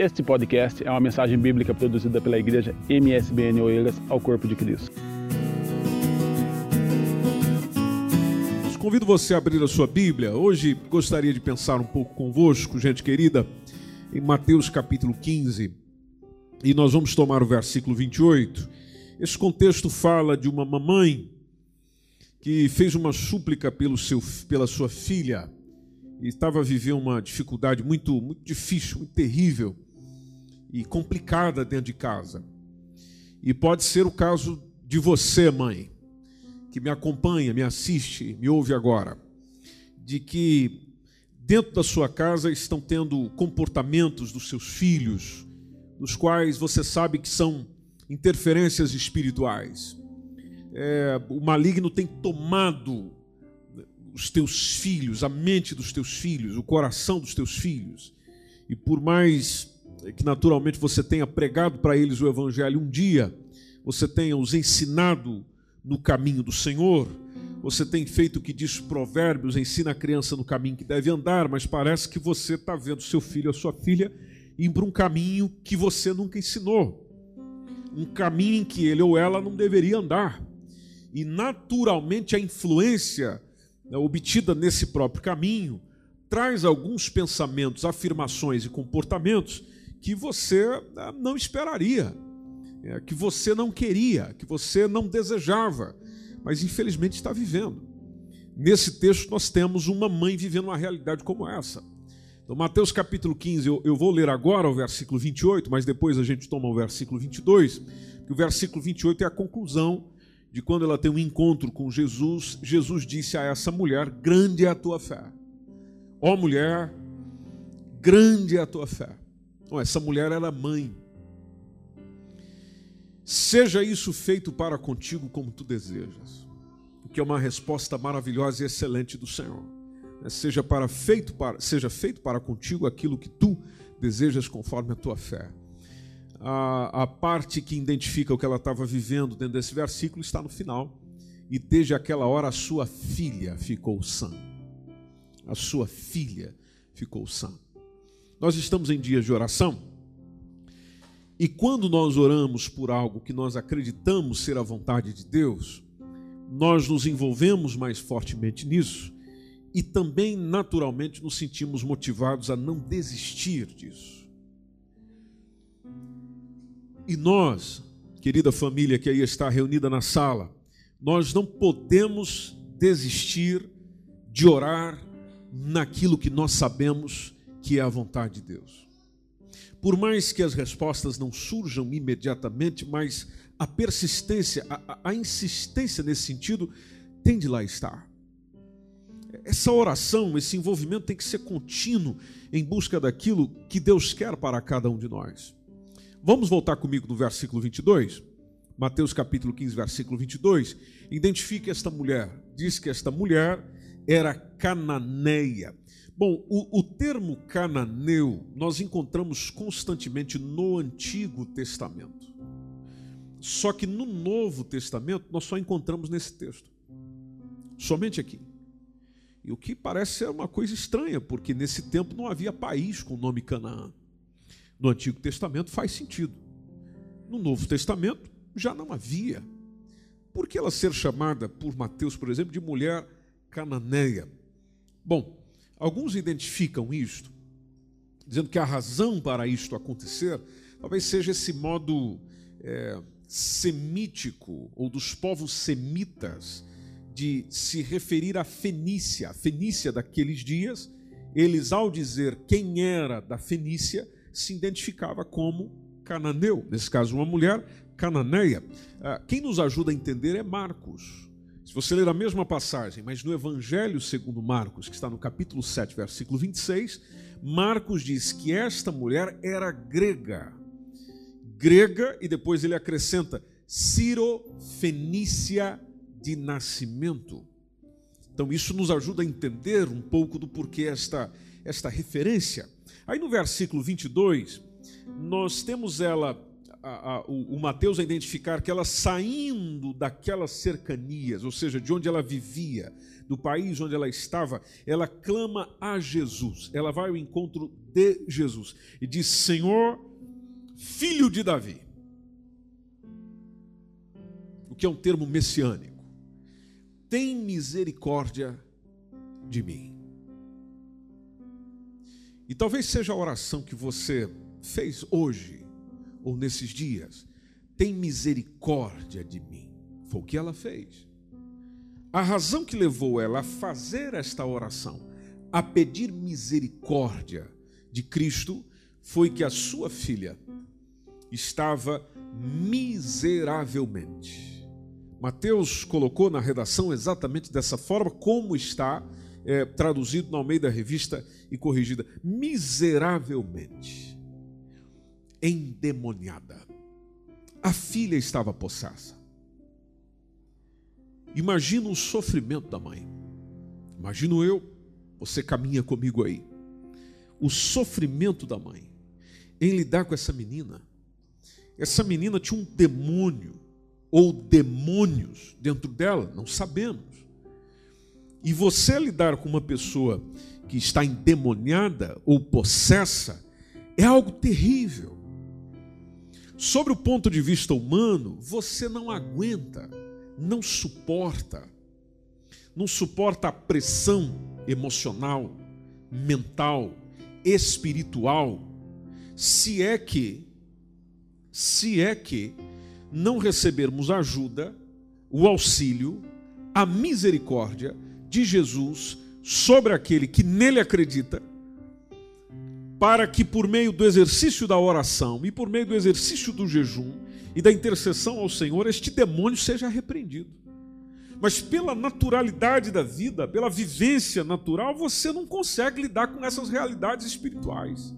Este podcast é uma mensagem bíblica produzida pela igreja MSBN Oeiras ao Corpo de Cristo. Convido você a abrir a sua Bíblia. Hoje gostaria de pensar um pouco convosco, gente querida, em Mateus capítulo 15. E nós vamos tomar o versículo 28. Esse contexto fala de uma mamãe que fez uma súplica pelo seu, pela sua filha e estava vivendo uma dificuldade muito, muito difícil, muito terrível e complicada dentro de casa. E pode ser o caso de você, mãe, que me acompanha, me assiste, me ouve agora, de que dentro da sua casa estão tendo comportamentos dos seus filhos, dos quais você sabe que são interferências espirituais. É, o maligno tem tomado os teus filhos, a mente dos teus filhos, o coração dos teus filhos. E por mais que naturalmente você tenha pregado para eles o evangelho um dia, você tenha os ensinado no caminho do Senhor, você tem feito o que diz Provérbios, ensina a criança no caminho que deve andar, mas parece que você está vendo seu filho ou sua filha ir para um caminho que você nunca ensinou, um caminho em que ele ou ela não deveria andar. E naturalmente a influência né, obtida nesse próprio caminho traz alguns pensamentos, afirmações e comportamentos que você ah, não esperaria, é, que você não queria, que você não desejava, mas infelizmente está vivendo. Nesse texto nós temos uma mãe vivendo uma realidade como essa. Então, Mateus capítulo 15, eu, eu vou ler agora o versículo 28, mas depois a gente toma o versículo 22, que o versículo 28 é a conclusão de quando ela tem um encontro com Jesus. Jesus disse a essa mulher: Grande é a tua fé. Ó mulher, grande é a tua fé. Essa mulher era mãe. Seja isso feito para contigo como tu desejas. O que é uma resposta maravilhosa e excelente do Senhor. Né? Seja, para feito para, seja feito para contigo aquilo que tu desejas conforme a tua fé. A, a parte que identifica o que ela estava vivendo dentro desse versículo está no final. E desde aquela hora a sua filha ficou sã. A sua filha ficou sã. Nós estamos em dias de oração. E quando nós oramos por algo que nós acreditamos ser a vontade de Deus, nós nos envolvemos mais fortemente nisso e também naturalmente nos sentimos motivados a não desistir disso. E nós, querida família que aí está reunida na sala, nós não podemos desistir de orar naquilo que nós sabemos que é a vontade de Deus. Por mais que as respostas não surjam imediatamente, mas a persistência, a, a insistência nesse sentido tem de lá estar. Essa oração, esse envolvimento tem que ser contínuo em busca daquilo que Deus quer para cada um de nós. Vamos voltar comigo no versículo 22? Mateus capítulo 15, versículo 22. Identifique esta mulher. Diz que esta mulher era cananeia. Bom, o, o, termo cananeu nós encontramos constantemente no Antigo Testamento. Só que no Novo Testamento nós só encontramos nesse texto. Somente aqui. E o que parece ser uma coisa estranha, porque nesse tempo não havia país com o nome Canaã. No Antigo Testamento faz sentido. No Novo Testamento já não havia. Por que ela ser chamada por Mateus, por exemplo, de mulher cananeia? Bom, Alguns identificam isto, dizendo que a razão para isto acontecer talvez seja esse modo é, semítico ou dos povos semitas de se referir à Fenícia, a Fenícia daqueles dias. Eles, ao dizer quem era da Fenícia, se identificava como cananeu, nesse caso, uma mulher cananeia. Ah, quem nos ajuda a entender é Marcos. Se você ler a mesma passagem, mas no Evangelho segundo Marcos, que está no capítulo 7, versículo 26, Marcos diz que esta mulher era grega. Grega, e depois ele acrescenta, Ciro-fenícia de nascimento. Então isso nos ajuda a entender um pouco do porquê esta, esta referência. Aí no versículo 22, nós temos ela a, a, o, o Mateus a identificar que ela saindo daquelas cercanias, ou seja, de onde ela vivia, do país onde ela estava, ela clama a Jesus. Ela vai ao encontro de Jesus e diz: Senhor, filho de Davi. O que é um termo messiânico. Tem misericórdia de mim. E talvez seja a oração que você fez hoje ou nesses dias. Tem misericórdia de mim. Foi o que ela fez. A razão que levou ela a fazer esta oração, a pedir misericórdia de Cristo, foi que a sua filha estava miseravelmente. Mateus colocou na redação exatamente dessa forma, como está é, traduzido na Almeida Revista e corrigida: miseravelmente, endemoniada. A filha estava possessa. Imagina o sofrimento da mãe. Imagino eu, você caminha comigo aí. O sofrimento da mãe em lidar com essa menina. Essa menina tinha um demônio ou demônios dentro dela, não sabemos. E você lidar com uma pessoa que está endemoniada ou possessa é algo terrível. Sobre o ponto de vista humano, você não aguenta, não suporta, não suporta a pressão emocional, mental, espiritual, se é que, se é que não recebermos ajuda, o auxílio, a misericórdia de Jesus sobre aquele que nele acredita, para que por meio do exercício da oração e por meio do exercício do jejum e da intercessão ao Senhor, este demônio seja repreendido. Mas pela naturalidade da vida, pela vivência natural, você não consegue lidar com essas realidades espirituais.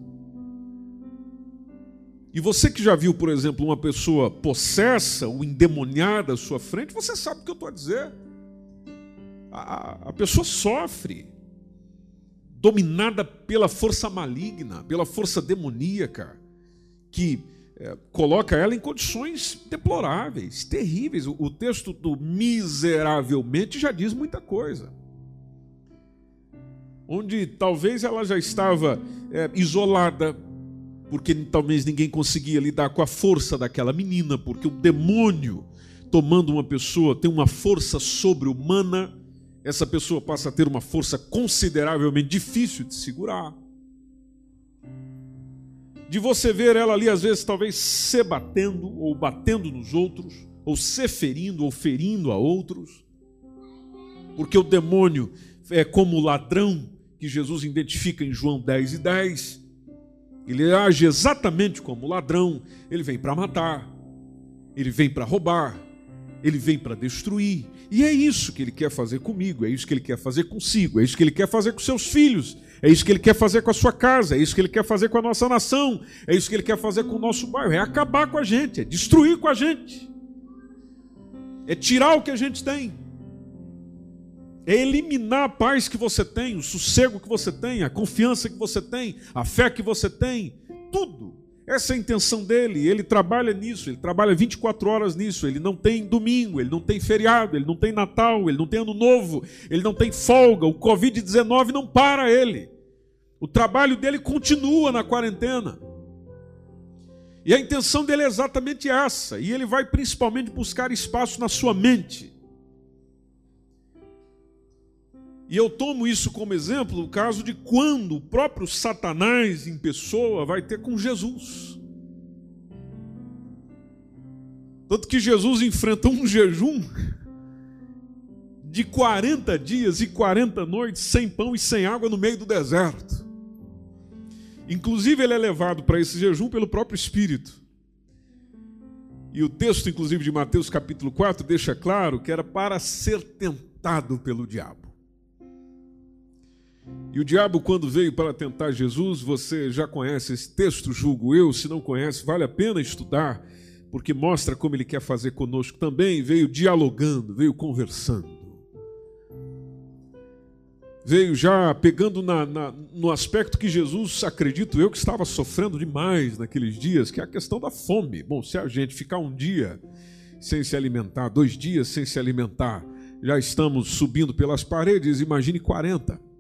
E você que já viu, por exemplo, uma pessoa possessa ou endemoniada à sua frente, você sabe o que eu estou a dizer a, a pessoa sofre, dominada pela força maligna, pela força demoníaca, que é, coloca ela em condições deploráveis, terríveis. O, o texto do miseravelmente já diz muita coisa. Onde talvez ela já estava é, isolada, porque talvez ninguém conseguia lidar com a força daquela menina, porque o demônio tomando uma pessoa tem uma força sobre-humana essa pessoa passa a ter uma força consideravelmente difícil de segurar. De você ver ela ali, às vezes, talvez se batendo, ou batendo nos outros, ou se ferindo, ou ferindo a outros. Porque o demônio é como o ladrão que Jesus identifica em João 10 e 10. Ele age exatamente como o ladrão. Ele vem para matar, ele vem para roubar, ele vem para destruir. E é isso que ele quer fazer comigo, é isso que ele quer fazer consigo, é isso que ele quer fazer com seus filhos, é isso que ele quer fazer com a sua casa, é isso que ele quer fazer com a nossa nação, é isso que ele quer fazer com o nosso bairro, é acabar com a gente, é destruir com a gente, é tirar o que a gente tem, é eliminar a paz que você tem, o sossego que você tem, a confiança que você tem, a fé que você tem, tudo essa é a intenção dele, ele trabalha nisso, ele trabalha 24 horas nisso, ele não tem domingo, ele não tem feriado, ele não tem Natal, ele não tem Ano Novo, ele não tem folga, o Covid-19 não para ele. O trabalho dele continua na quarentena. E a intenção dele é exatamente essa, e ele vai principalmente buscar espaço na sua mente. E eu tomo isso como exemplo o caso de quando o próprio Satanás em pessoa vai ter com Jesus. Tanto que Jesus enfrenta um jejum de 40 dias e 40 noites sem pão e sem água no meio do deserto. Inclusive, ele é levado para esse jejum pelo próprio Espírito. E o texto, inclusive, de Mateus capítulo 4, deixa claro que era para ser tentado pelo diabo. E o diabo, quando veio para tentar Jesus, você já conhece esse texto, julgo eu. Se não conhece, vale a pena estudar, porque mostra como ele quer fazer conosco também. Veio dialogando, veio conversando. veio já pegando na, na, no aspecto que Jesus, acredito eu, que estava sofrendo demais naqueles dias, que é a questão da fome. Bom, se a gente ficar um dia sem se alimentar, dois dias sem se alimentar, já estamos subindo pelas paredes, imagine 40.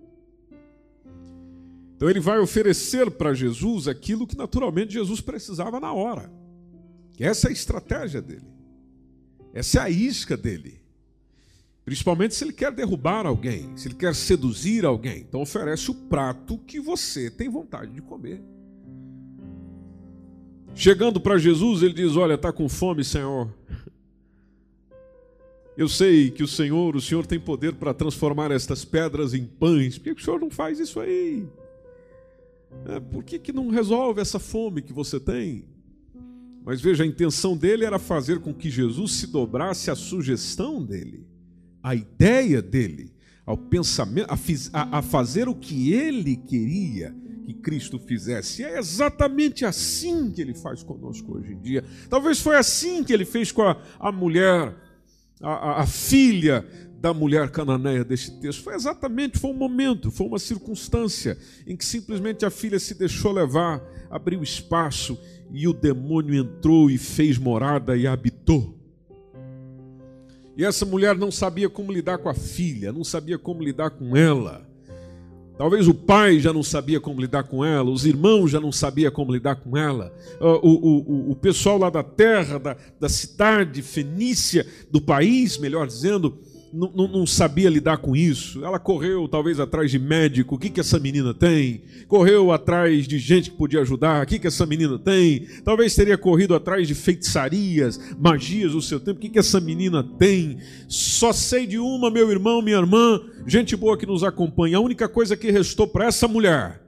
Então ele vai oferecer para Jesus aquilo que naturalmente Jesus precisava na hora. Essa é a estratégia dele. Essa é a isca dele. Principalmente se ele quer derrubar alguém, se ele quer seduzir alguém. Então oferece o prato que você tem vontade de comer. Chegando para Jesus, ele diz: Olha, está com fome, Senhor. Eu sei que o Senhor, o Senhor tem poder para transformar estas pedras em pães. Por que o Senhor não faz isso aí? É, por que, que não resolve essa fome que você tem? Mas veja, a intenção dele era fazer com que Jesus se dobrasse à sugestão dele a ideia dele, ao pensamento, a, a fazer o que ele queria que Cristo fizesse. E é exatamente assim que ele faz conosco hoje em dia. Talvez foi assim que ele fez com a, a mulher, a, a, filha da mulher cananeia deste texto. Foi exatamente, foi um momento, foi uma circunstância em que simplesmente a filha se deixou levar, abriu espaço e o demônio entrou e fez morada e habitou. E essa mulher não sabia como lidar com a filha, não sabia como lidar com ela. Talvez o pai já não sabia como lidar com ela, os irmãos já não sabiam como lidar com ela, o, o, o, o pessoal lá da terra, da, da cidade fenícia, do país, melhor dizendo, não, não, sabia lidar com isso. Ela correu talvez atrás de médico, o que, que essa menina tem? Correu atrás de gente que podia ajudar, o que, que essa menina tem? Talvez teria corrido atrás de feitiçarias, magias do seu tempo, o que, que essa menina tem? Só sei de uma, meu irmão, minha irmã, gente boa que nos acompanha. A única coisa que restou para essa mulher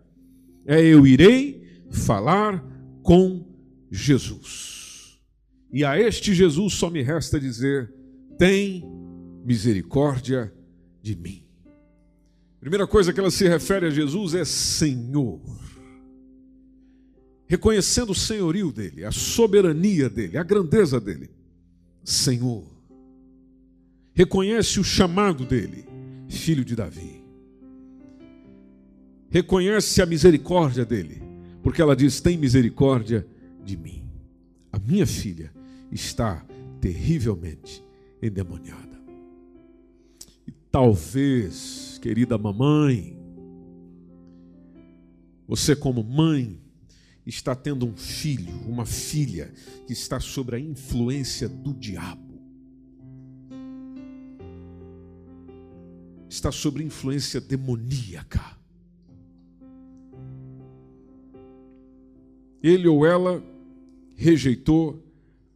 é eu irei falar com Jesus. E a este Jesus só me resta dizer: tem misericórdia de mim. Primeira coisa que ela se refere a Jesus é Senhor. Reconhecendo o senhorio dele, a soberania dele, a grandeza dele. Senhor. Reconhece o chamado dele, filho de Davi. Reconhece a misericórdia dele, porque ela diz: Tem misericórdia de mim. A minha filha está terrivelmente endemoniada. Talvez, querida mamãe, você, como mãe, está tendo um filho, uma filha que está sob a influência do diabo. Está sob influência demoníaca. Ele ou ela rejeitou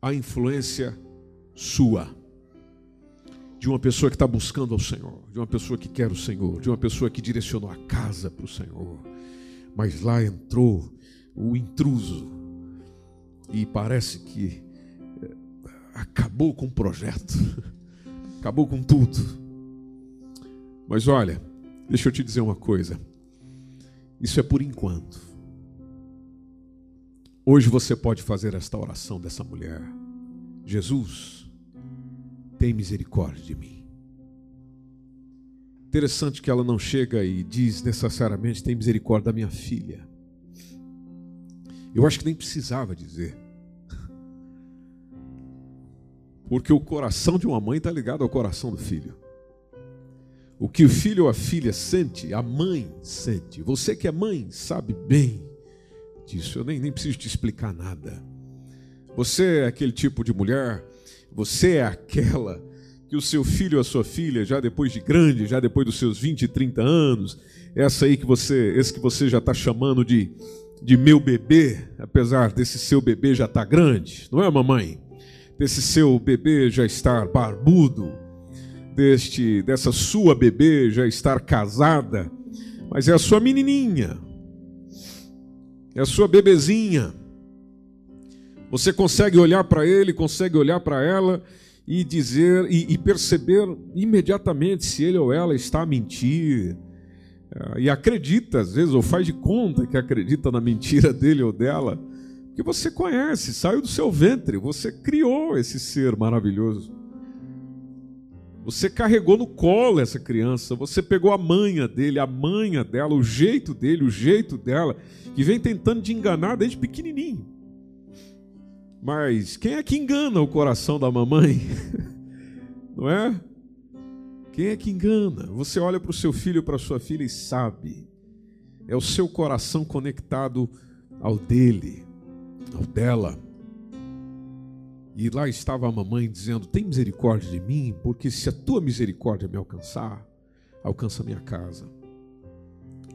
a influência sua de uma pessoa que está buscando ao Senhor, de uma pessoa que quer o Senhor, de uma pessoa que direcionou a casa para o Senhor, mas lá entrou o intruso e parece que eh, acabou com o projeto, acabou com tudo. Mas olha, deixa eu te dizer uma coisa, isso é por enquanto. Hoje você pode fazer esta oração dessa mulher. Jesus, tem misericórdia de mim. Interessante que ela não chega e diz necessariamente tem misericórdia da minha filha. Eu acho que nem precisava dizer. Porque o coração de uma mãe está ligado ao coração do filho. O que o filho ou a filha sente, a mãe sente. Você que é mãe sabe bem disso. Eu nem, nem preciso te explicar nada. Você é aquele tipo de mulher você é aquela que o seu filho ou a sua filha, já depois de grande, já depois dos seus 20, 30 anos, essa aí que você, esse que você já está chamando de, de meu bebê, apesar desse seu bebê já estar tá grande, não é, mamãe? Desse seu bebê já estar barbudo, deste, dessa sua bebê já estar casada, mas é a sua menininha, é a sua bebezinha você consegue olhar para ele, consegue olhar para ela e dizer e, e, perceber imediatamente se ele ou ela está a mentir. É, e acredita, às vezes, ou faz de conta que acredita na mentira dele ou dela, porque você conhece, saiu do seu ventre, você criou esse ser maravilhoso. Você carregou no colo essa criança, você pegou a manha dele, a manha dela, o jeito dele, o jeito dela, que vem tentando te enganar desde pequenininho. Mas quem é que engana o coração da mamãe? Não é? Quem é que engana? Você olha para o seu filho, para sua filha e sabe. É o seu coração conectado ao dele, ao dela. E lá estava a mamãe dizendo: Tem misericórdia de mim, porque se a tua misericórdia me alcançar, alcança minha casa,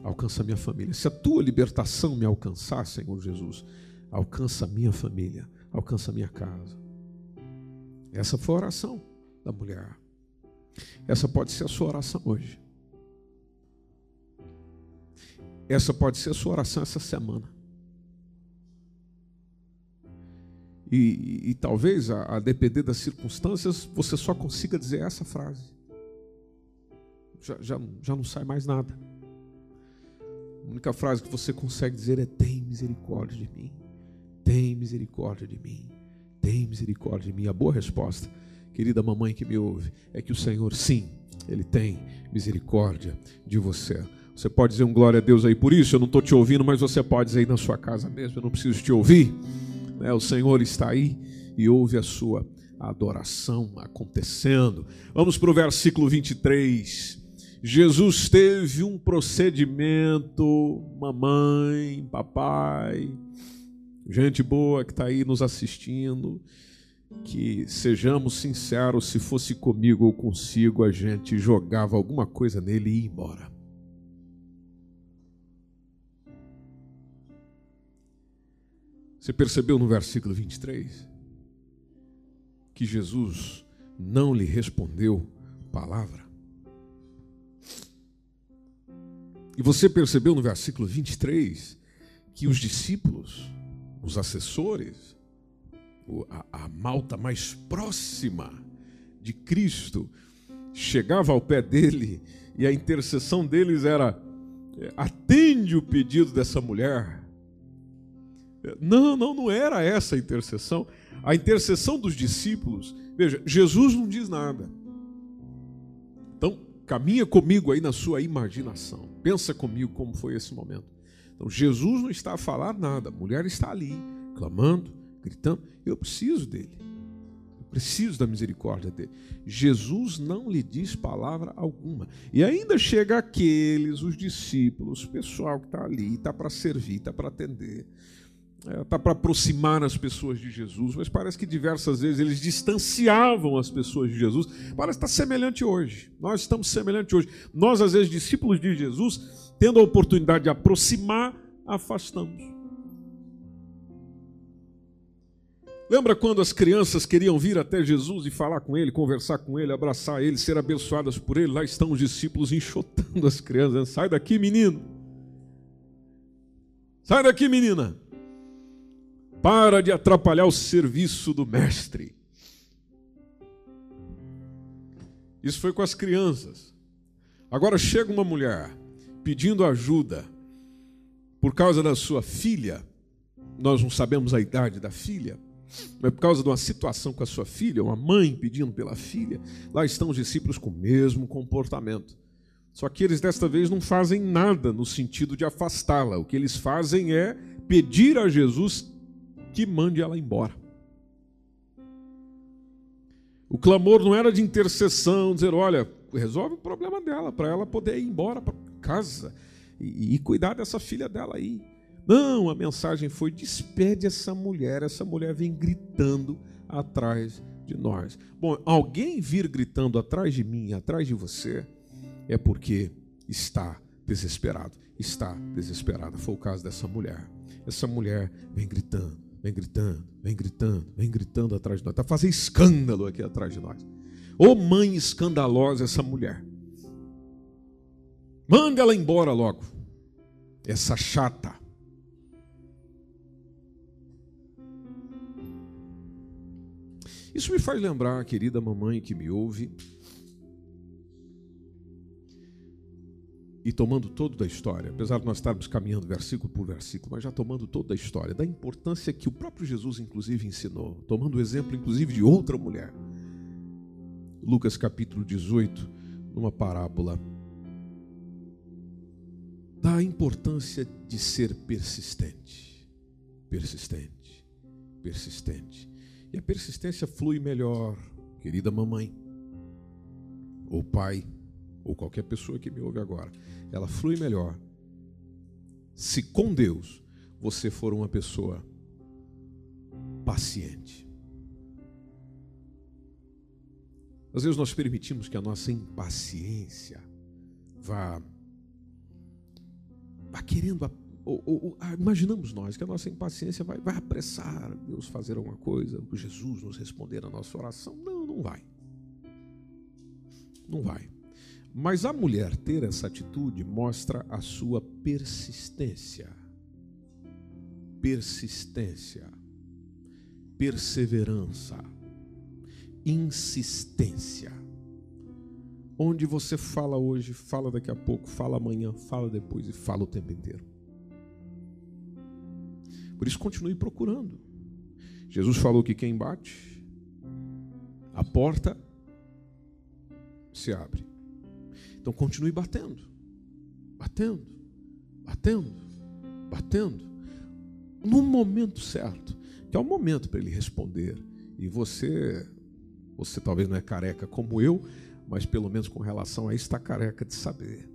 alcança minha família. Se a tua libertação me alcançar, Senhor Jesus, alcança minha família, alcança minha casa. Essa foi a oração da mulher. Essa pode ser a sua oração hoje. Essa pode ser a sua oração essa semana. E, e, e talvez, a, a, depender das circunstâncias, você só consiga dizer essa frase. Já, já, já não sai mais nada. A única frase que você consegue dizer é: Tem misericórdia de mim. Tem misericórdia de mim. Tem misericórdia de mim. A boa resposta, querida mamãe que me ouve, é que o Senhor, sim, Ele tem misericórdia de você. Você pode dizer um glória a Deus aí por isso, eu não estou te ouvindo, mas você pode dizer aí na sua casa mesmo, eu não preciso te ouvir. Né? O Senhor está aí e ouve a sua adoração acontecendo. Vamos para o versículo 23. Jesus teve um procedimento, mamãe, papai, gente boa que está aí nos assistindo, que sejamos sinceros, se fosse comigo ou consigo, a gente jogava alguma coisa nele e ia embora. Você percebeu no versículo 23 que Jesus não lhe respondeu palavra? E você percebeu no versículo 23 que os discípulos, os assessores, a, a malta mais próxima de Cristo, chegava ao pé dele e a intercessão deles era: é, atende o pedido dessa mulher não, não, não era essa a intercessão. A intercessão dos discípulos, veja, Jesus não diz nada. Então, caminha comigo aí na sua imaginação. Pensa comigo como foi esse momento. Então, Jesus não está a falar nada. A mulher está ali, clamando, gritando. Eu preciso dele. Eu preciso da misericórdia dele. Jesus não lhe diz palavra alguma. E ainda chega aqueles, os discípulos, o pessoal que está ali, está para servir, está para atender está é, tá para aproximar as pessoas de Jesus, mas parece que diversas vezes eles distanciavam as pessoas de Jesus. Parece estar tá semelhante hoje. Nós estamos semelhantes hoje. Nós, às vezes, discípulos de Jesus, tendo a oportunidade de aproximar, afastamos. Lembra quando as crianças queriam vir até Jesus e falar com ele, conversar com ele, abraçar ele, ser abençoadas por ele? Lá estão os discípulos enxotando as crianças. Sai daqui, menino. Sai daqui, menina. Para de atrapalhar o serviço do mestre. Isso foi com as crianças. Agora chega uma mulher pedindo ajuda por causa da sua filha. Nós não sabemos a idade da filha, mas por causa de uma situação com a sua filha, uma mãe pedindo pela filha. Lá estão os discípulos com o mesmo comportamento. Só que eles desta vez não fazem nada no sentido de afastá-la. O que eles fazem é pedir a Jesus que mande ela embora. O clamor não era de intercessão, dizer, olha, resolve o problema dela, para ela poder ir embora para casa e, e, cuidar dessa filha dela aí. Não, a mensagem foi: despede essa mulher, essa mulher vem gritando atrás de nós. Bom, alguém vir gritando atrás de mim, atrás de você, é porque está desesperado, está desesperada. Foi o caso dessa mulher. Essa mulher vem gritando, Vem gritando, vem gritando, vem gritando atrás de nós. Está fazendo escândalo aqui atrás de nós. Ô mãe escandalosa essa mulher. Manda ela embora logo. Essa chata. Isso me faz lembrar, querida mamãe que me ouve, e tomando todo da história, apesar de nós estarmos caminhando versículo por versículo, mas já tomando toda a história, da importância que o próprio Jesus, inclusive, ensinou, tomando o exemplo, inclusive, de outra mulher. Lucas capítulo 18, numa parábola da importância de ser persistente. Persistente, persistente. E a persistência flui melhor, querida mamãe, ou pai, ou qualquer pessoa que me ouve agora. Ela flui melhor se com Deus você for uma pessoa paciente. Às vezes nós permitimos que a nossa impaciência vá, vá querendo, ou, ou, ah, imaginamos nós que a nossa impaciência vai, vai apressar Deus fazer alguma coisa, Jesus nos responder a nossa oração. Não, não vai. Não vai. Mas a mulher ter essa atitude mostra a sua persistência. Persistência. Perseverança insistência. Onde você fala hoje, fala daqui a pouco, fala amanhã, fala depois e fala o tempo inteiro. Por isso, continue procurando. Jesus falou que quem bate, a porta se abre. Então, continue batendo, batendo, batendo, batendo, no momento certo, que é o momento para ele responder. E você você talvez não é careca como eu, mas pelo menos com relação a isso está careca de saber.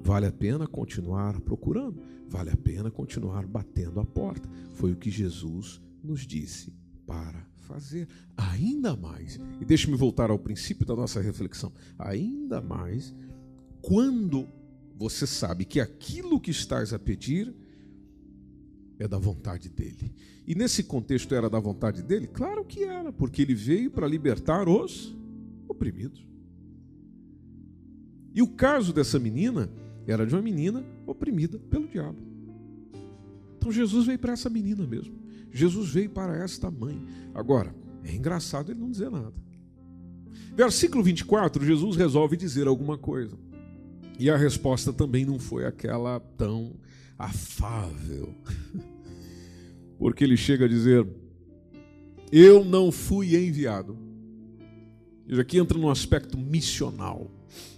Vale a pena continuar procurando, vale a pena continuar batendo a porta. Foi o que Jesus nos disse para fazer. Ainda mais, e deixe-me voltar ao princípio da nossa reflexão, ainda mais quando você sabe que aquilo que estás a pedir é da vontade dele. E nesse contexto era da vontade dele? Claro que era, porque ele veio para libertar os oprimidos. E o caso dessa menina era de uma menina oprimida pelo diabo. Então Jesus veio para essa menina mesmo. Jesus veio para esta mãe. Agora, é engraçado ele não dizer nada. Versículo 24, Jesus resolve dizer alguma coisa. E a resposta também não foi aquela tão afável. Porque ele chega a dizer: Eu não fui enviado. Isso aqui entra no aspecto missional.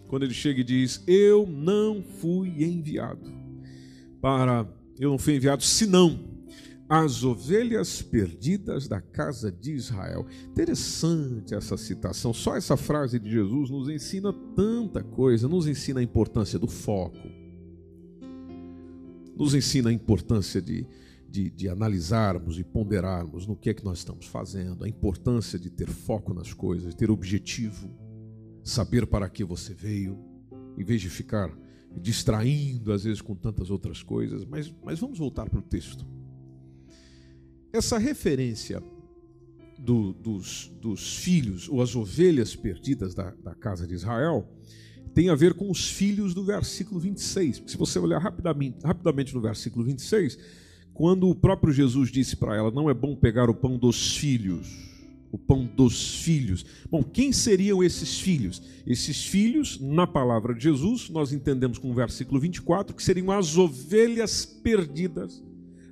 Quando ele chega e diz: Eu não fui enviado para. Eu não fui enviado senão as ovelhas perdidas da casa de Israel. Interessante essa citação. Só essa frase de Jesus nos ensina tanta coisa, nos ensina a importância do foco nos ensina a importância de, de, de, analisarmos e ponderarmos no que é que nós estamos fazendo, a importância de ter foco nas coisas, ter objetivo, saber para que você veio, em vez de ficar distraindo às vezes com tantas outras coisas. Mas, mas vamos voltar para o texto. Essa referência do, dos, dos filhos ou as ovelhas perdidas da, da casa de Israel tem a ver com os filhos do versículo 26. Se você olhar rapidamente, rapidamente no versículo 26, quando o próprio Jesus disse para ela: Não é bom pegar o pão dos filhos. O pão dos filhos. Bom, quem seriam esses filhos? Esses filhos, na palavra de Jesus, nós entendemos com o versículo 24, que seriam as ovelhas perdidas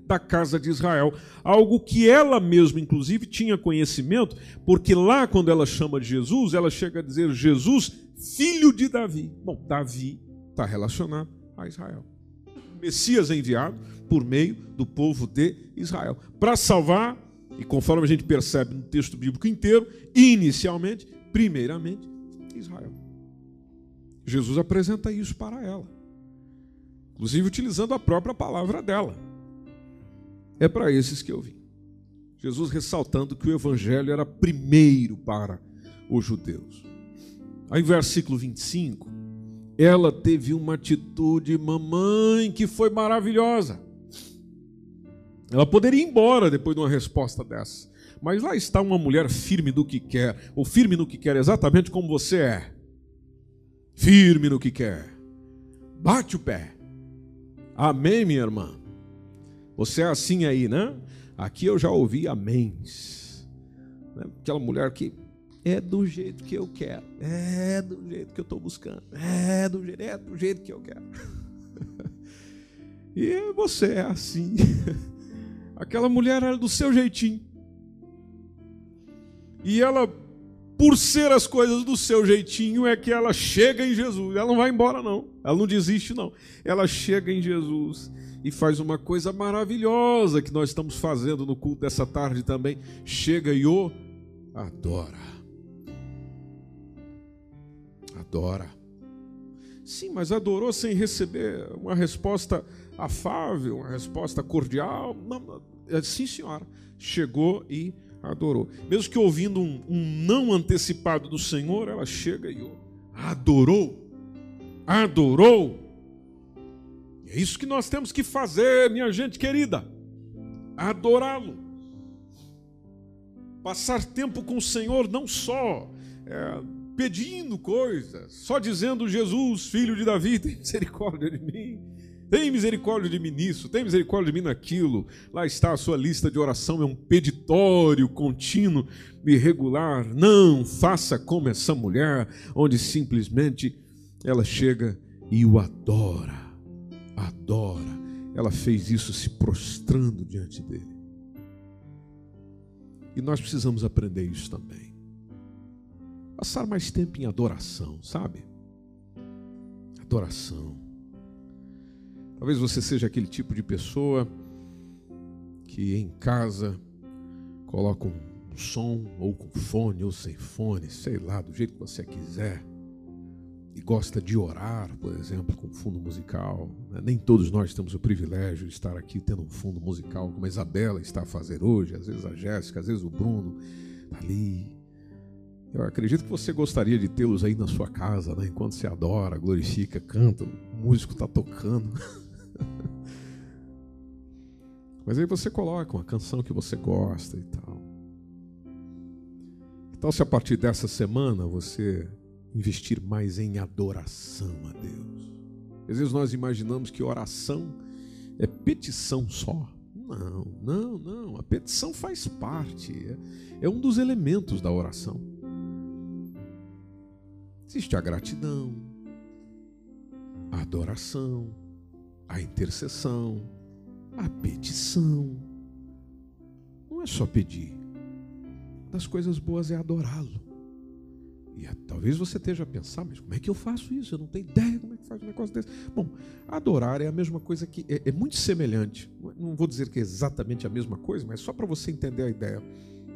da casa de Israel. Algo que ela mesma, inclusive, tinha conhecimento, porque lá, quando ela chama de Jesus, ela chega a dizer: Jesus, filho de Davi. Bom, Davi está relacionado a Israel. Messias enviado por meio do povo de Israel para salvar, e conforme a gente percebe no texto bíblico inteiro, inicialmente, primeiramente, Israel. Jesus apresenta isso para ela, inclusive utilizando a própria palavra dela. É para esses que eu vim. Jesus ressaltando que o evangelho era primeiro para os judeus. Aí, versículo 25, ela teve uma atitude, mamãe, que foi maravilhosa. Ela poderia ir embora depois de uma resposta dessa. Mas lá está uma mulher firme do que quer, ou firme no que quer, exatamente como você é. Firme no que quer. Bate o pé. Amém, minha irmã? Você é assim aí, né? Aqui eu já ouvi améns. Né? Aquela mulher que é do jeito que eu quero, é do jeito que eu estou buscando, é do, jeito, é do jeito que eu quero. e você é assim. Aquela mulher era do seu jeitinho. E ela por ser as coisas do seu jeitinho, é que ela chega em Jesus. Ela não vai embora, não. Ela não desiste, não. Ela chega em Jesus e faz uma coisa maravilhosa que nós estamos fazendo no culto dessa tarde também. Chega e o adora. Adora. Sim, mas adorou sem receber uma resposta afável, uma resposta cordial. Não, sim, senhora. Chegou e adorou. Mesmo que ouvindo um, um não antecipado do Senhor, ela chega e adorou. Adorou. É isso que nós temos que fazer, minha gente querida. Adorá-lo. Passar tempo com o Senhor, não só é, pedindo coisas, só dizendo: Jesus, filho de Davi, tem misericórdia de mim. Tem misericórdia de mim nisso, tem misericórdia de mim naquilo. Lá está a sua lista de oração, é um peditório contínuo e regular. Não faça como essa mulher, onde simplesmente ela chega e o adora. Adora. Ela fez isso se prostrando diante dele. E nós precisamos aprender isso também. Passar mais tempo em adoração, sabe? Adoração. Talvez você seja aquele tipo de pessoa que em casa coloca um som, ou com fone, ou sem fone, sei lá, do jeito que você quiser, e gosta de orar, por exemplo, com fundo musical. Né? Nem todos nós temos o privilégio de estar aqui tendo um fundo musical, como a Isabela está a fazer hoje, às vezes a Jéssica, às vezes o Bruno, tá ali. Eu acredito que você gostaria de tê-los aí na sua casa, né? enquanto você adora, glorifica, canta, o músico está tocando. Mas aí você coloca uma canção que você gosta e tal. Então, se a partir dessa semana você investir mais em adoração a Deus. Às vezes nós imaginamos que oração é petição só. Não, não, não. A petição faz parte, é, é um dos elementos da oração. Existe a gratidão, a adoração, a intercessão, a petição. Não é só pedir. Das coisas boas é adorá-lo. E talvez você esteja a pensar, mas como é que eu faço isso? Eu não tenho ideia como é que faz um negócio desse. Bom, adorar é a mesma coisa que. É, é muito semelhante. Não vou dizer que é exatamente a mesma coisa, mas só para você entender a ideia.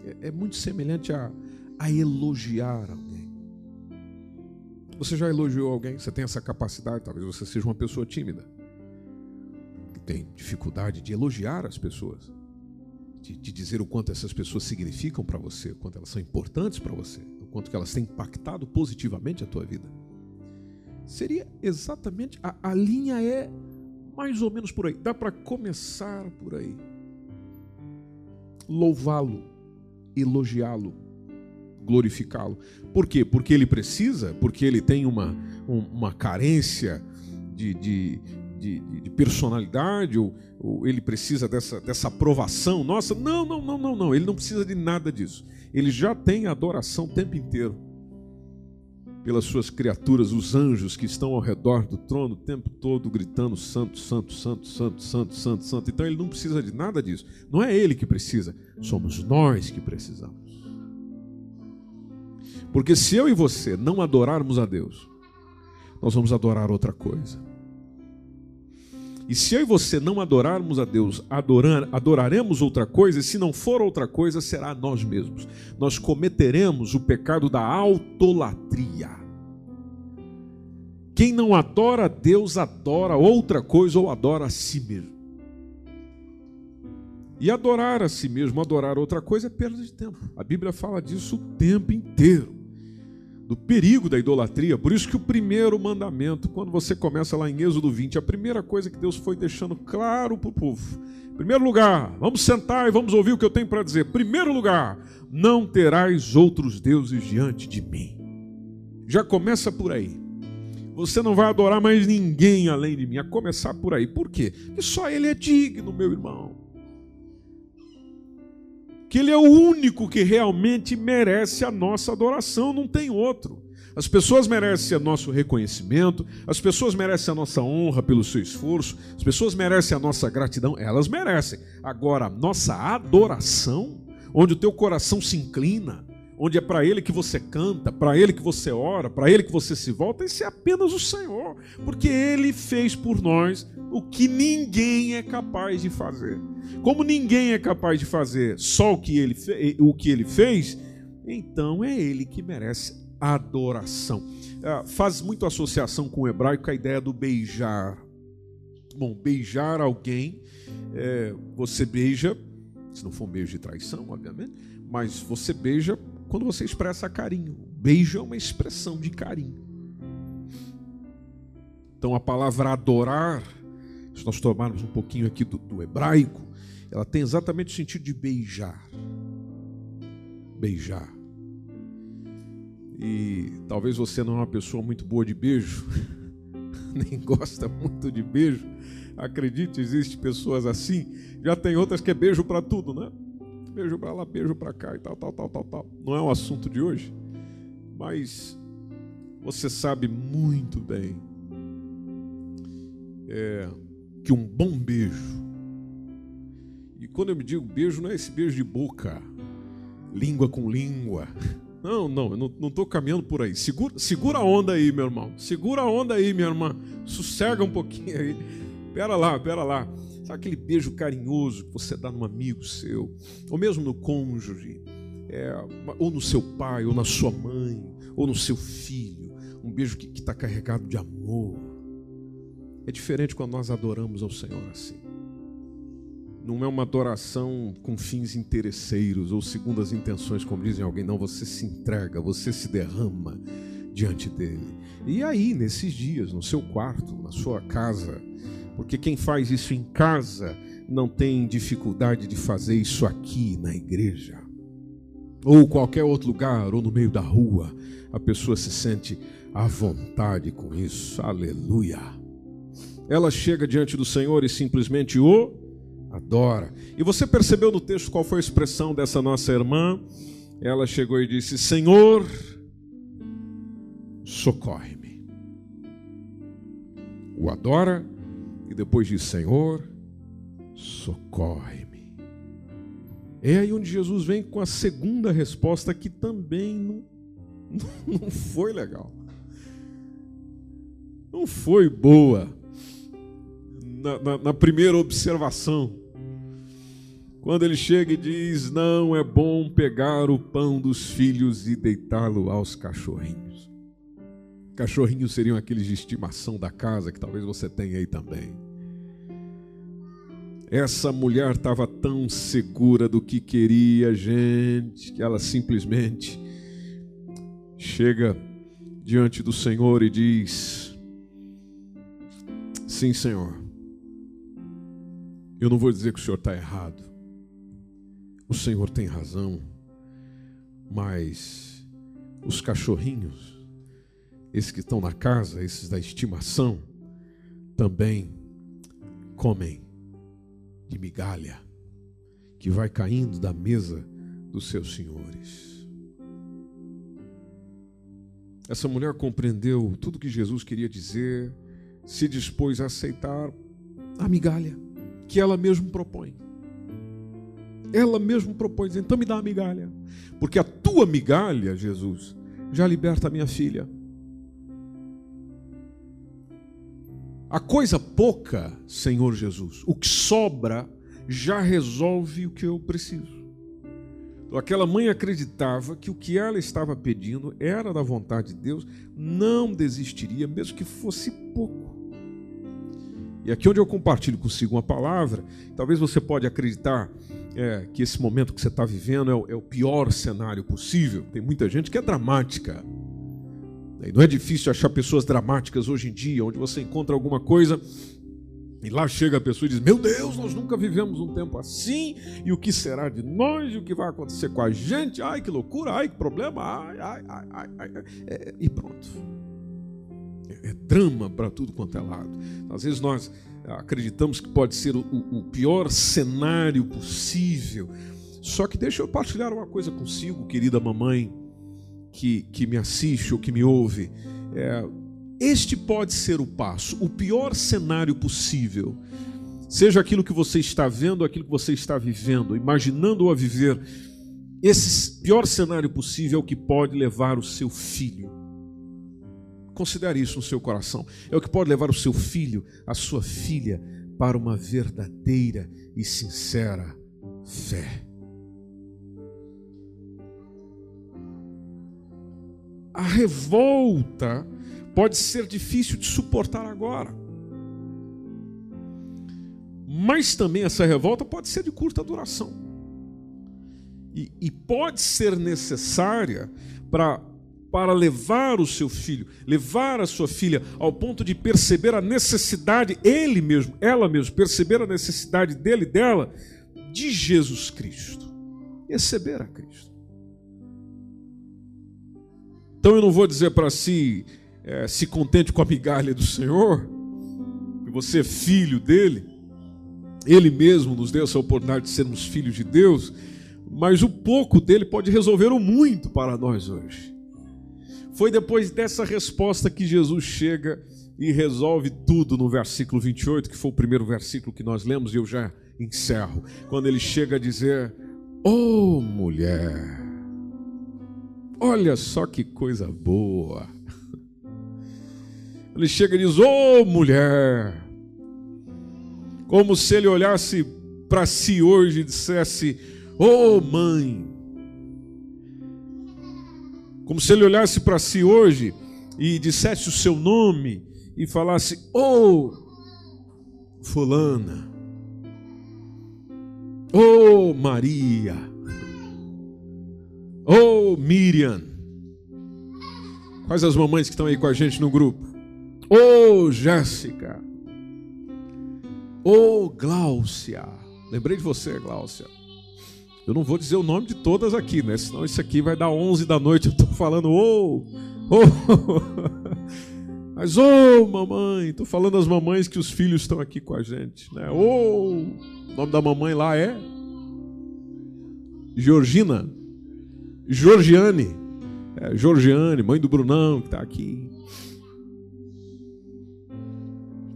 É, é muito semelhante a, a elogiar alguém. Você já elogiou alguém? Você tem essa capacidade? Talvez você seja uma pessoa tímida tem dificuldade de elogiar as pessoas, de, de dizer o quanto essas pessoas significam para você, o quanto elas são importantes para você, o quanto que elas têm impactado positivamente a tua vida. Seria exatamente a, a linha é mais ou menos por aí. Dá para começar por aí. Louvá-lo, elogiá-lo, glorificá-lo. Por quê? Porque ele precisa, porque ele tem uma, uma carência de, de, de, de, de personalidade, ou, ou, ele precisa dessa, dessa aprovação nossa. Não, não, não, não, não. Ele não precisa de nada disso. Ele já tem adoração o tempo inteiro pelas suas criaturas, os anjos que estão ao redor do trono o tempo todo gritando santo, santo, santo, santo, santo, santo, santo. Então ele não precisa de nada disso. Não é ele que precisa, somos nós que precisamos. Porque se eu e você não adorarmos a Deus, nós vamos adorar outra coisa. E se eu e você não adorarmos a Deus, adorar, adoraremos outra coisa, e se não for outra coisa, será nós mesmos. Nós cometeremos o pecado da autolatria. Quem não adora a Deus, adora outra coisa ou adora a si mesmo. E adorar a si mesmo, adorar outra coisa é perda de tempo. A Bíblia fala disso o tempo inteiro do perigo da idolatria. Por isso que o primeiro mandamento, quando você começa lá em Êxodo 20, a primeira coisa que Deus foi deixando claro para o povo. Primeiro lugar, vamos sentar e vamos ouvir o que eu tenho para dizer. Primeiro lugar, não terás outros deuses diante de mim. Já começa por aí. Você não vai adorar mais ninguém além de mim, a começar por aí. Por quê? Porque só Ele é digno, meu irmão que Ele é o único que realmente merece a nossa adoração, não tem outro. As pessoas merecem o nosso reconhecimento, as pessoas merecem a nossa honra pelo seu esforço, as pessoas merecem a nossa gratidão, elas merecem. Agora, a nossa adoração, onde o teu coração se inclina, onde é para Ele que você canta, para Ele que você ora, para Ele que você se volta, esse é apenas o Senhor, porque Ele fez por nós o que ninguém é capaz de fazer. Como ninguém é capaz de fazer só o que Ele, o que ele fez, então é Ele que merece adoração. Ah, faz muito associação com o hebraico a ideia do beijar. Bom, beijar alguém, é, você beija, se não for um beijo de traição, obviamente, mas você beija quando você expressa carinho. Beijo é uma expressão de carinho. Então a palavra adorar, se nós tomarmos um pouquinho aqui do, do hebraico, ela tem exatamente o sentido de beijar. Beijar. E talvez você não é uma pessoa muito boa de beijo, nem gosta muito de beijo. Acredite, existem pessoas assim. Já tem outras que é beijo para tudo, né? beijo para lá, beijo para cá e tal, tal, tal, tal, tal. Não é um assunto de hoje, mas você sabe muito bem é, que um bom beijo, e quando eu me digo beijo, não é esse beijo de boca, língua com língua. Não, não, eu não estou caminhando por aí. Segura, segura a onda aí, meu irmão. Segura a onda aí, minha irmã. Sossega um pouquinho aí. Pera lá, pera lá. Sabe aquele beijo carinhoso que você dá num amigo seu, ou mesmo no cônjuge, é, ou no seu pai, ou na sua mãe, ou no seu filho. Um beijo que está carregado de amor. É diferente quando nós adoramos ao Senhor assim. Não é uma adoração com fins interesseiros ou segundo as intenções, como dizem alguém. Não, você se entrega, você se derrama diante dele. E aí, nesses dias, no seu quarto, na sua casa, porque quem faz isso em casa não tem dificuldade de fazer isso aqui na igreja. Ou qualquer outro lugar, ou no meio da rua, a pessoa se sente à vontade com isso. Aleluia. Ela chega diante do Senhor e simplesmente o adora. E você percebeu no texto qual foi a expressão dessa nossa irmã? Ela chegou e disse: Senhor, socorre-me. O adora e depois diz: Senhor, socorre-me. É aí onde Jesus vem com a segunda resposta que também não, não foi legal. Não foi boa na, na, na primeira observação. Quando ele chega e diz: Não é bom pegar o pão dos filhos e deitá-lo aos cachorrinhos. Cachorrinhos seriam aqueles de estimação da casa que talvez você tenha aí também. Essa mulher estava tão segura do que queria, gente, que ela simplesmente chega diante do Senhor e diz: Sim, Senhor, eu não vou dizer que o Senhor está errado, o Senhor tem razão, mas os cachorrinhos esses que estão na casa, esses da estimação, também comem de migalha que vai caindo da mesa dos seus senhores. Essa mulher compreendeu tudo que Jesus queria dizer, se dispôs a aceitar a migalha que ela mesma propõe. Ela mesma propõe, então me dá a migalha, porque a tua migalha, Jesus, já liberta a minha filha. A coisa pouca, Senhor Jesus, o que sobra já resolve o que eu preciso. Então, aquela mãe acreditava que o que ela estava pedindo era da vontade de Deus, não desistiria, mesmo que fosse pouco. E aqui onde eu compartilho consigo uma palavra, talvez você pode acreditar é, que esse momento que você está vivendo é o, é o pior cenário possível. Tem muita gente que é dramática. E não é difícil achar pessoas dramáticas hoje em dia, onde você encontra alguma coisa e lá chega a pessoa e diz: Meu Deus, nós nunca vivemos um tempo assim, e o que será de nós, e o que vai acontecer com a gente? Ai, que loucura, ai, que problema, ai, ai, ai, ai. É, e pronto. É, é drama para tudo quanto é lado. Às vezes nós acreditamos que pode ser o, o pior cenário possível. Só que deixa eu partilhar uma coisa consigo, querida mamãe que, que me assiste ou que me ouve, é, este pode ser o passo, o pior cenário possível. Seja aquilo que você está vendo, aquilo que você está vivendo, imaginando-o a viver, esse pior cenário possível é o que pode levar o seu filho. Considere isso no seu coração. É o que pode levar o seu filho, a sua filha, para uma verdadeira e sincera fé. A revolta pode ser difícil de suportar agora. Mas também essa revolta pode ser de curta duração. E, e pode ser necessária para para levar o seu filho, levar a sua filha ao ponto de perceber a necessidade, ele mesmo, ela mesmo, perceber a necessidade dele dela de Jesus Cristo. Receber a Cristo. Então eu não vou dizer para si, é, se contente com a migalha do Senhor, que você é filho dele, ele mesmo nos deu essa oportunidade de sermos filhos de Deus, mas o pouco dele pode resolver o muito para nós hoje. Foi depois dessa resposta que Jesus chega e resolve tudo no versículo 28, que foi o primeiro versículo que nós lemos, e eu já encerro. Quando ele chega a dizer: Oh mulher, Olha só que coisa boa. Ele chega e diz: oh, mulher, como se ele olhasse para si hoje e dissesse: oh, mãe. Como se ele olhasse para si hoje e dissesse o seu nome e falasse: Ô oh, Fulana, Ô Maria. Ô oh, Miriam. Quais as mamães que estão aí com a gente no grupo? Ô oh, Jéssica. Ô oh, Gláucia. Lembrei de você, Gláucia. Eu não vou dizer o nome de todas aqui, né? Senão isso aqui vai dar 11 da noite. Eu estou falando, ô, oh, oh. Mas, ô, oh, mamãe. Estou falando as mamães que os filhos estão aqui com a gente, né? Ô, oh. o nome da mamãe lá é Georgina. Georgiane, é, Georgiane, mãe do Brunão, que está aqui.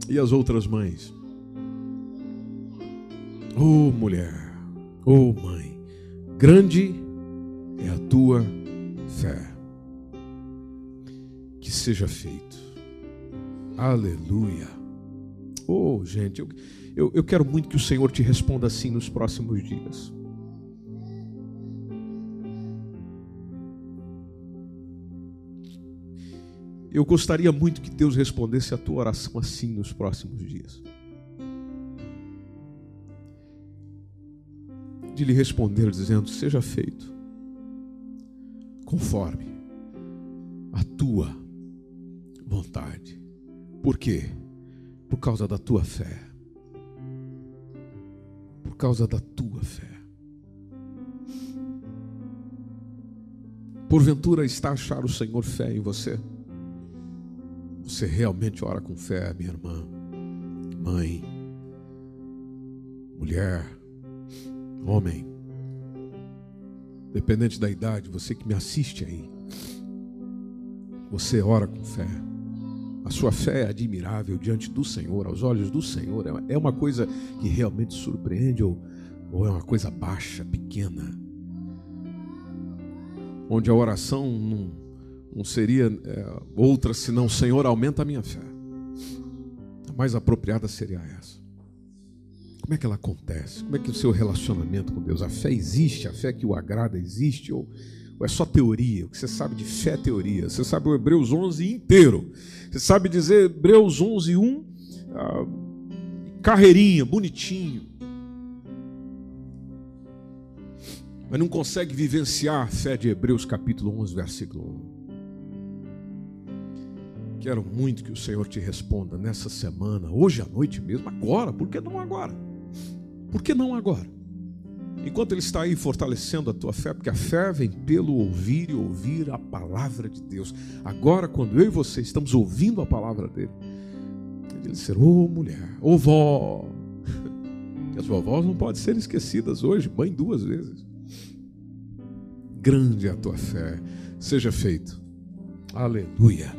E as outras mães. Oh, mulher, oh, mãe, grande é a tua fé. Que seja feito. Aleluia. Oh, gente, eu, eu, eu quero muito que o Senhor te responda assim nos próximos dias. Eu gostaria muito que Deus respondesse a tua oração assim nos próximos dias. Lhe responder dizendo: Seja feito, conforme a tua vontade. Por quê? Por causa da tua fé. Por causa da tua fé. Porventura está a achar o Senhor fé em você? Você realmente ora com fé, minha irmã, mãe, mulher, homem, dependente da idade, você que me assiste aí, você ora com fé. A sua fé é admirável diante do Senhor, aos olhos do Senhor. É uma coisa que realmente surpreende ou, ou é uma coisa baixa, pequena, onde a oração não não seria é, outra senão: Senhor, aumenta a minha fé. A mais apropriada seria essa. Como é que ela acontece? Como é que o seu relacionamento com Deus? A fé existe? A fé que o agrada existe? Ou, ou é só teoria? O que você sabe de fé é teoria. Você sabe o Hebreus 11 inteiro. Você sabe dizer Hebreus 11, 1, ah, carreirinha, bonitinho. Mas não consegue vivenciar a fé de Hebreus capítulo 11, versículo 1. Quero muito que o Senhor te responda nessa semana, hoje à noite mesmo, agora. Por que não agora? Por que não agora? Enquanto Ele está aí fortalecendo a tua fé, porque a fé vem pelo ouvir e ouvir a palavra de Deus. Agora, quando eu e você estamos ouvindo a palavra dele, ele dizer: Ô oh, mulher, ô oh, vó. E as vovós não podem ser esquecidas hoje, mãe duas vezes. Grande é a tua fé, seja feito. Aleluia.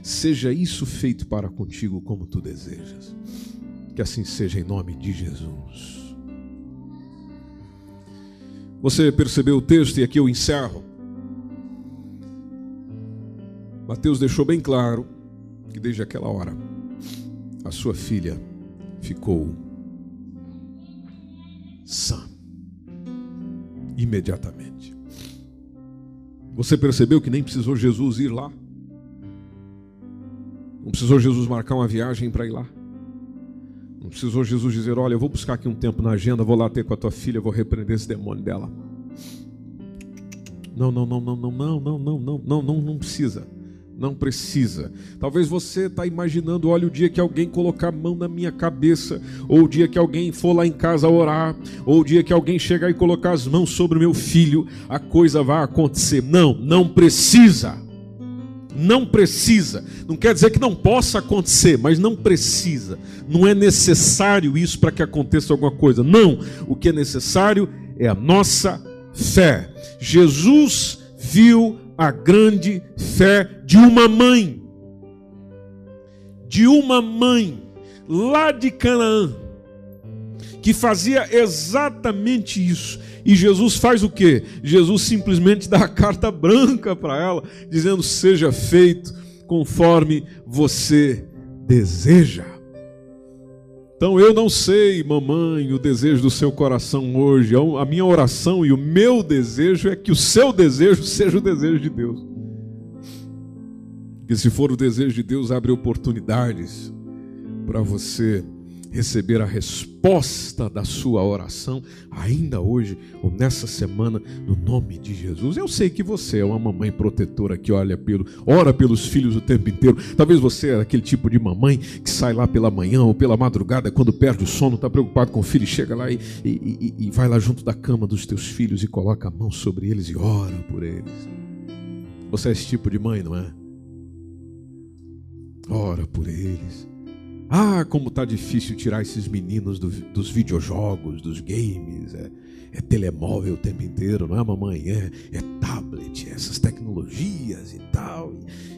Seja isso feito para contigo como tu desejas. Que assim seja em nome de Jesus. Você percebeu o texto e aqui eu encerro. Mateus deixou bem claro que desde aquela hora a sua filha ficou sã imediatamente. Você percebeu que nem precisou Jesus ir lá? Não precisou Jesus marcar uma viagem para ir lá? Não precisou Jesus dizer: Olha, eu vou buscar aqui um tempo na agenda, vou lá ter com a tua filha, vou repreender esse demônio dela. Não, não, não, não, não, não, não, não, não, não, não, não precisa. Não precisa. Talvez você está imaginando, olha, o dia que alguém colocar a mão na minha cabeça, ou o dia que alguém for lá em casa orar, ou o dia que alguém chegar e colocar as mãos sobre o meu filho, a coisa vai acontecer. Não, não precisa. Não precisa. Não quer dizer que não possa acontecer, mas não precisa. Não é necessário isso para que aconteça alguma coisa. Não. O que é necessário é a nossa fé. Jesus viu a grande fé de uma mãe. De uma mãe lá de Canaã que fazia exatamente isso. E Jesus faz o que? Jesus simplesmente dá a carta branca para ela, dizendo: seja feito conforme você deseja. Então eu não sei, mamãe, o desejo do seu coração hoje. A minha oração e o meu desejo é que o seu desejo seja o desejo de Deus. Que se for o desejo de Deus, abre oportunidades para você receber a resposta da sua oração, ainda hoje ou nessa semana, no nome de Jesus. Eu sei que você é uma mamãe protetora que olha pelo, ora pelos filhos o tempo inteiro. Talvez você é aquele tipo de mamãe que sai lá pela manhã ou pela madrugada, quando perde o sono, está preocupado com o filho, e chega lá e, e, e, e vai lá junto da cama dos teus filhos e coloca a mão sobre eles e ora por eles. Você é esse tipo de mãe, não é? Ora por eles ah, como está difícil tirar esses meninos do, dos videojogos, dos games. É, é, telemóvel o tempo inteiro, não é, mamãe? É, é tablet, é essas tecnologias e tal.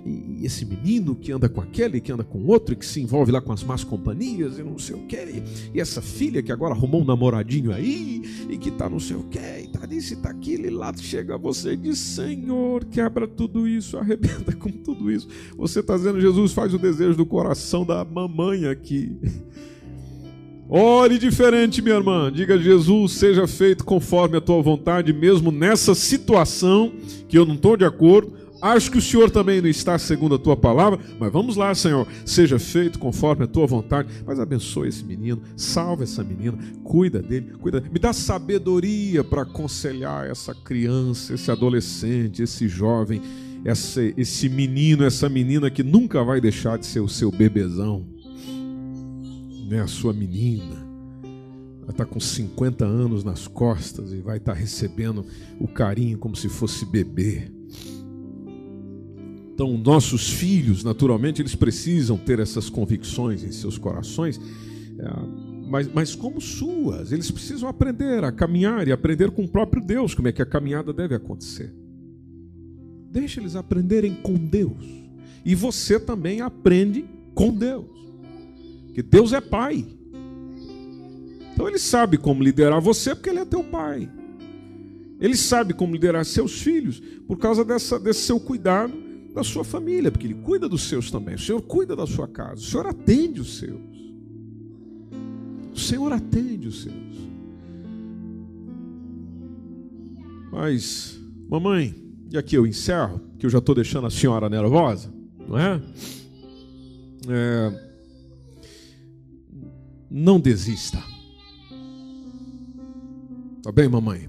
E, esse menino que anda com aquele, que anda com outro, que se envolve lá com as más companhias e não sei o quê. E, essa filha que agora arrumou um namoradinho aí e que está não sei o quê, e está nisso e está aquilo. E lá chega você e diz: Senhor, quebra tudo isso, arrebenta com tudo isso. Você está dizendo, Jesus faz o desejo do coração da mamãe aqui. Ore diferente, minha irmã. Diga, Jesus, seja feito conforme a tua vontade, mesmo nessa situação que eu não estou de acordo. Acho que o Senhor também não está segundo a tua palavra, mas vamos lá, Senhor. Seja feito conforme a tua vontade. Mas abençoe esse menino, salva essa menina, cuida dele, cuida. Me dá sabedoria para aconselhar essa criança, esse adolescente, esse jovem, esse, esse menino, essa menina que nunca vai deixar de ser o seu bebezão né, a sua menina. Ela está com 50 anos nas costas e vai estar tá recebendo o carinho como se fosse bebê. Então, nossos filhos, naturalmente, eles precisam ter essas convicções em seus corações, é, mas, mas como suas, eles precisam aprender a caminhar e aprender com o próprio Deus como é que a caminhada deve acontecer. Deixa eles aprenderem com Deus. E você também aprende com Deus. Que Deus é pai. Então ele sabe como liderar você porque ele é teu pai. Ele sabe como liderar seus filhos por causa dessa, desse seu cuidado da sua família, porque ele cuida dos seus também. O Senhor cuida da sua casa. O Senhor atende os seus. O Senhor atende os seus. Mas, mamãe, e aqui eu encerro, que eu já estou deixando a senhora nervosa, não é? É não desista. Tá bem, mamãe?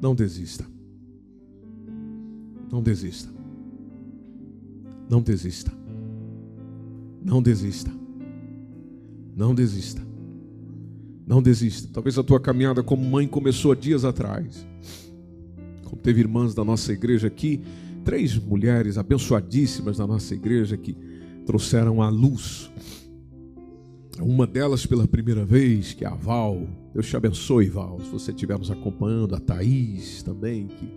Não desista. Não desista. Não desista. Não desista. Não desista. Não desista. Talvez a tua caminhada como mãe começou há dias atrás. Como teve irmãs da nossa igreja aqui, três mulheres abençoadíssimas da nossa igreja que trouxeram a luz uma delas pela primeira vez, que é a Val. Deus te abençoe, Val. Se você estiver nos acompanhando, a Thaís também, que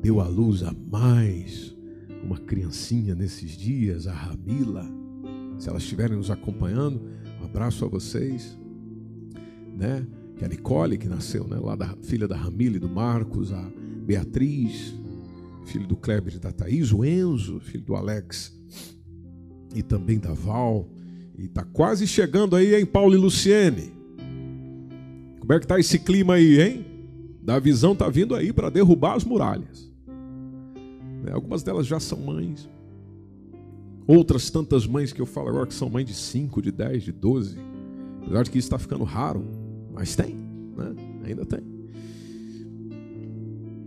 deu à luz a mais uma criancinha nesses dias, a Ramila. Se elas estiverem nos acompanhando, um abraço a vocês. Né? que é a Nicole, que nasceu, né, lá da filha da Ramile, do Marcos, a Beatriz, filho do Kleber e da Thaís, o Enzo, filho do Alex e também da Val. E está quase chegando aí em Paulo e Luciene. Como é que está esse clima aí, hein? Da visão está vindo aí para derrubar as muralhas. Né, algumas delas já são mães. Outras tantas mães que eu falo agora que são mães de 5, de 10, de 12. Apesar de que isso está ficando raro, mas tem, né? ainda tem.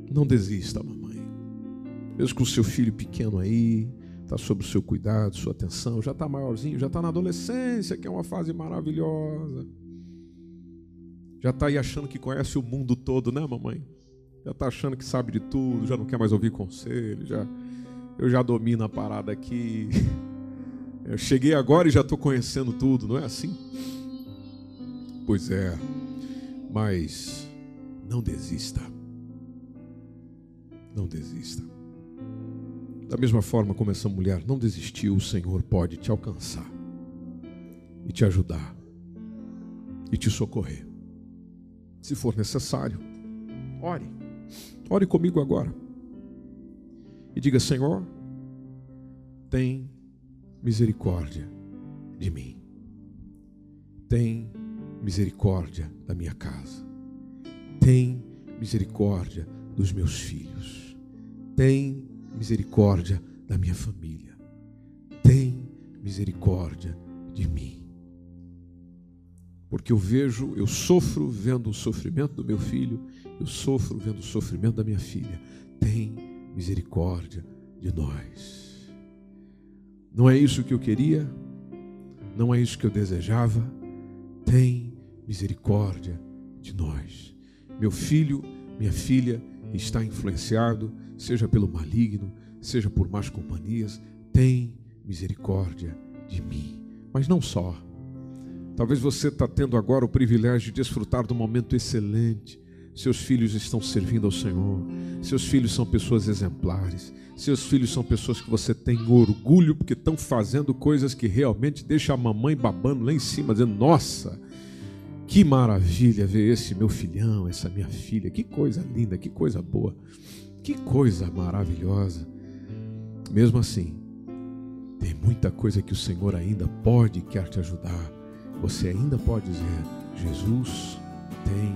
Não desista, mamãe. Mesmo com o seu filho pequeno aí, está sob o seu cuidado, sua atenção, já está maiorzinho, já está na adolescência, que é uma fase maravilhosa. Já está aí achando que conhece o mundo todo, né, mamãe? Já está achando que sabe de tudo, já não quer mais ouvir conselho, já eu já domino a parada aqui. Eu cheguei agora e já estou conhecendo tudo, não é assim? Pois é, mas não desista. Não desista. Da mesma forma como essa mulher não desistiu, o Senhor pode te alcançar e te ajudar e te socorrer. Se for necessário, ore. Ore comigo agora. E diga: Senhor, tem misericórdia de mim. Tem misericórdia da minha casa. Tem misericórdia dos meus filhos. Tem misericórdia da minha família. Tem misericórdia de mim. Porque eu vejo, eu sofro vendo o sofrimento do meu filho, eu sofro vendo o sofrimento da minha filha. Tem misericórdia de nós. Não é isso que eu queria, não é isso que eu desejava. Tem misericórdia de nós. Meu filho, minha filha está influenciado, seja pelo maligno, seja por más companhias, tem misericórdia de mim. Mas não só. Talvez você está tendo agora o privilégio de desfrutar de um momento excelente. Seus filhos estão servindo ao Senhor. Seus filhos são pessoas exemplares. Seus filhos são pessoas que você tem orgulho porque estão fazendo coisas que realmente deixam a mamãe babando lá em cima, dizendo: Nossa, que maravilha ver esse meu filhão, essa minha filha, que coisa linda, que coisa boa, que coisa maravilhosa. Mesmo assim, tem muita coisa que o Senhor ainda pode e quer te ajudar. Você ainda pode dizer: Jesus tem